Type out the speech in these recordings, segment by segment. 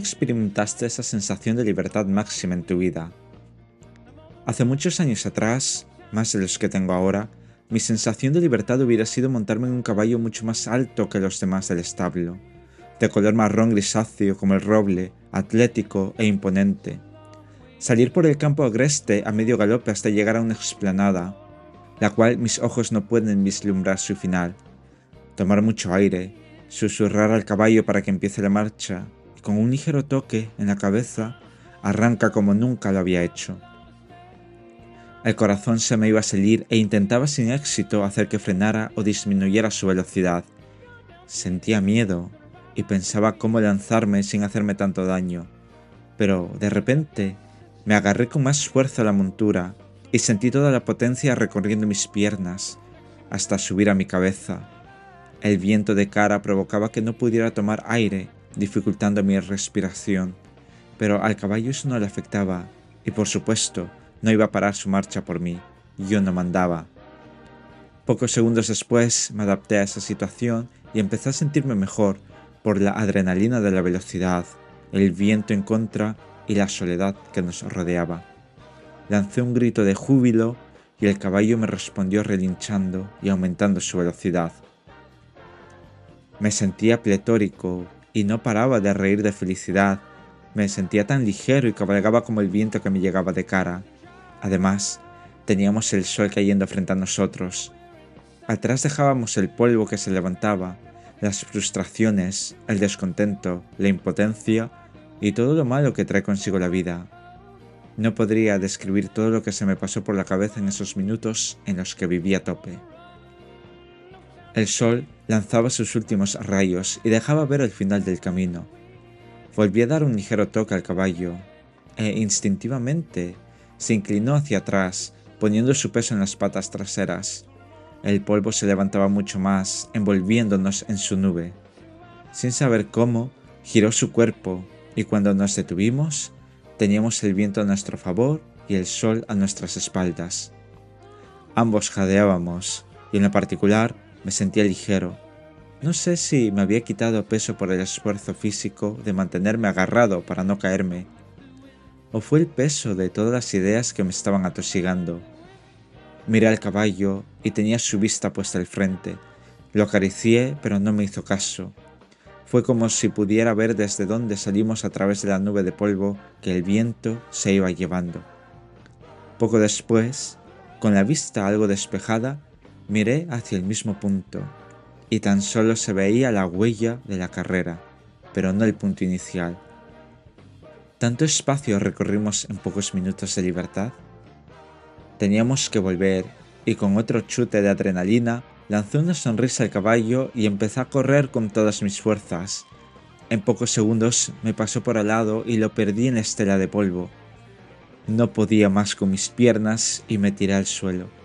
¿Cuándo experimentaste esa sensación de libertad máxima en tu vida? Hace muchos años atrás, más de los que tengo ahora, mi sensación de libertad hubiera sido montarme en un caballo mucho más alto que los demás del establo, de color marrón grisáceo como el roble, atlético e imponente. Salir por el campo agreste a medio galope hasta llegar a una explanada, la cual mis ojos no pueden vislumbrar su final. Tomar mucho aire, susurrar al caballo para que empiece la marcha con un ligero toque en la cabeza arranca como nunca lo había hecho. El corazón se me iba a salir e intentaba sin éxito hacer que frenara o disminuyera su velocidad. Sentía miedo y pensaba cómo lanzarme sin hacerme tanto daño, pero de repente me agarré con más fuerza a la montura y sentí toda la potencia recorriendo mis piernas hasta subir a mi cabeza. El viento de cara provocaba que no pudiera tomar aire dificultando mi respiración, pero al caballo eso no le afectaba, y por supuesto no iba a parar su marcha por mí, yo no mandaba. Pocos segundos después me adapté a esa situación y empecé a sentirme mejor por la adrenalina de la velocidad, el viento en contra y la soledad que nos rodeaba. Lancé un grito de júbilo y el caballo me respondió relinchando y aumentando su velocidad. Me sentía pletórico, y no paraba de reír de felicidad. Me sentía tan ligero y cabalgaba como el viento que me llegaba de cara. Además, teníamos el sol cayendo frente a nosotros. Atrás dejábamos el polvo que se levantaba, las frustraciones, el descontento, la impotencia y todo lo malo que trae consigo la vida. No podría describir todo lo que se me pasó por la cabeza en esos minutos en los que vivía a tope. El sol lanzaba sus últimos rayos y dejaba ver el final del camino. Volví a dar un ligero toque al caballo, e instintivamente se inclinó hacia atrás, poniendo su peso en las patas traseras. El polvo se levantaba mucho más, envolviéndonos en su nube. Sin saber cómo, giró su cuerpo, y cuando nos detuvimos, teníamos el viento a nuestro favor y el sol a nuestras espaldas. Ambos jadeábamos, y en lo particular me sentía ligero. No sé si me había quitado peso por el esfuerzo físico de mantenerme agarrado para no caerme, o fue el peso de todas las ideas que me estaban atosigando. Miré al caballo y tenía su vista puesta al frente. Lo acaricié, pero no me hizo caso. Fue como si pudiera ver desde dónde salimos a través de la nube de polvo que el viento se iba llevando. Poco después, con la vista algo despejada, Miré hacia el mismo punto, y tan solo se veía la huella de la carrera, pero no el punto inicial. ¿Tanto espacio recorrimos en pocos minutos de libertad? Teníamos que volver, y con otro chute de adrenalina, lancé una sonrisa al caballo y empecé a correr con todas mis fuerzas. En pocos segundos me pasó por al lado y lo perdí en la estela de polvo. No podía más con mis piernas y me tiré al suelo.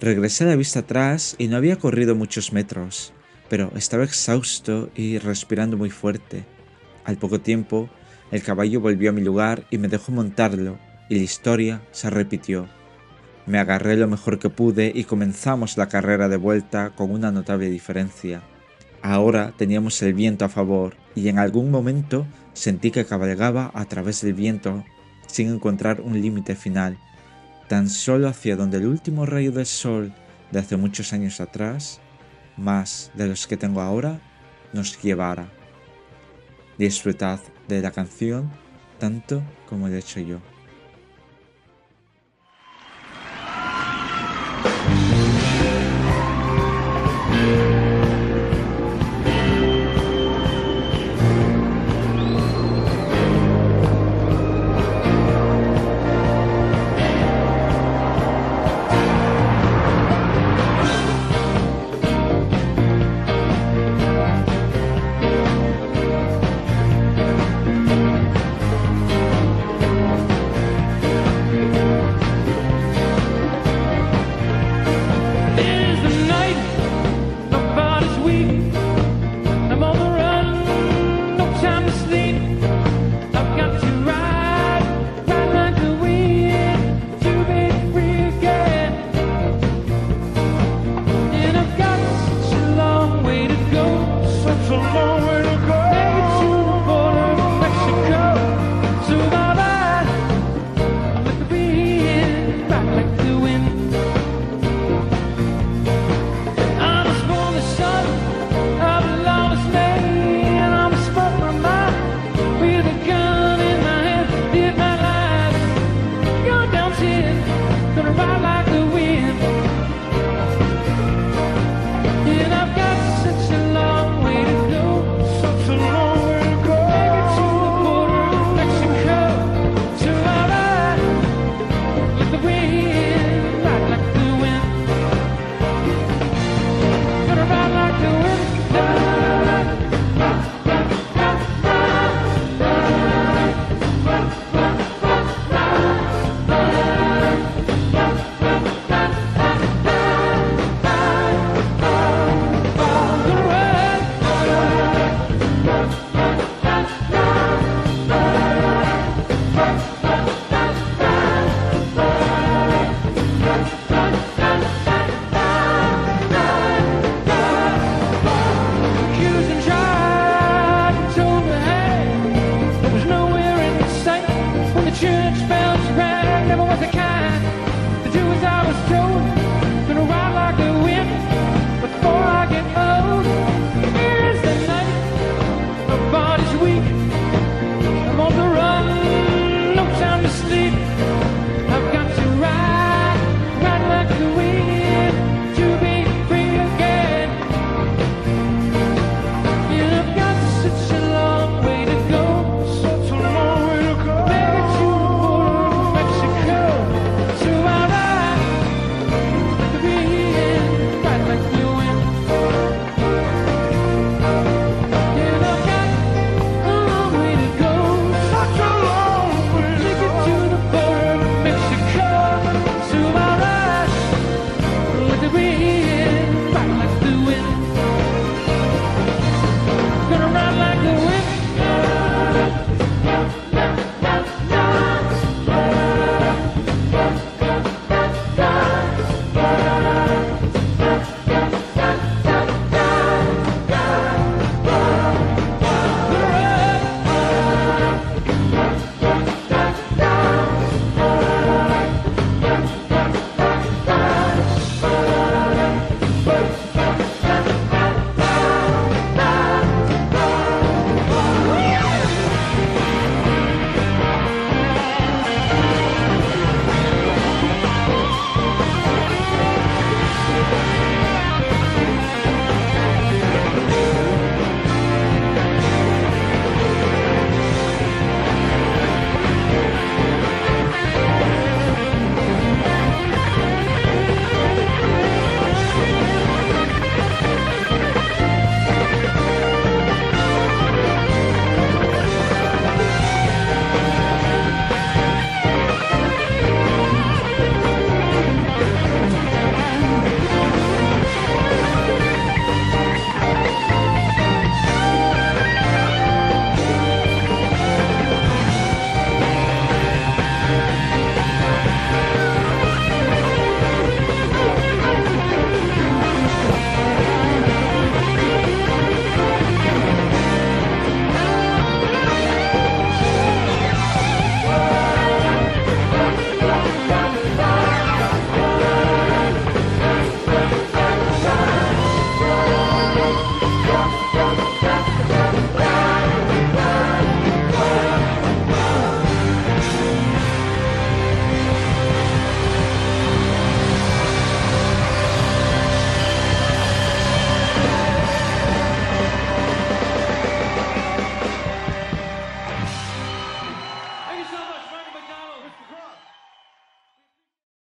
Regresé la vista atrás y no había corrido muchos metros, pero estaba exhausto y respirando muy fuerte. Al poco tiempo, el caballo volvió a mi lugar y me dejó montarlo, y la historia se repitió. Me agarré lo mejor que pude y comenzamos la carrera de vuelta con una notable diferencia. Ahora teníamos el viento a favor y en algún momento sentí que cabalgaba a través del viento sin encontrar un límite final tan solo hacia donde el último rayo del sol de hace muchos años atrás, más de los que tengo ahora, nos llevara. Disfrutad de la canción tanto como he hecho yo.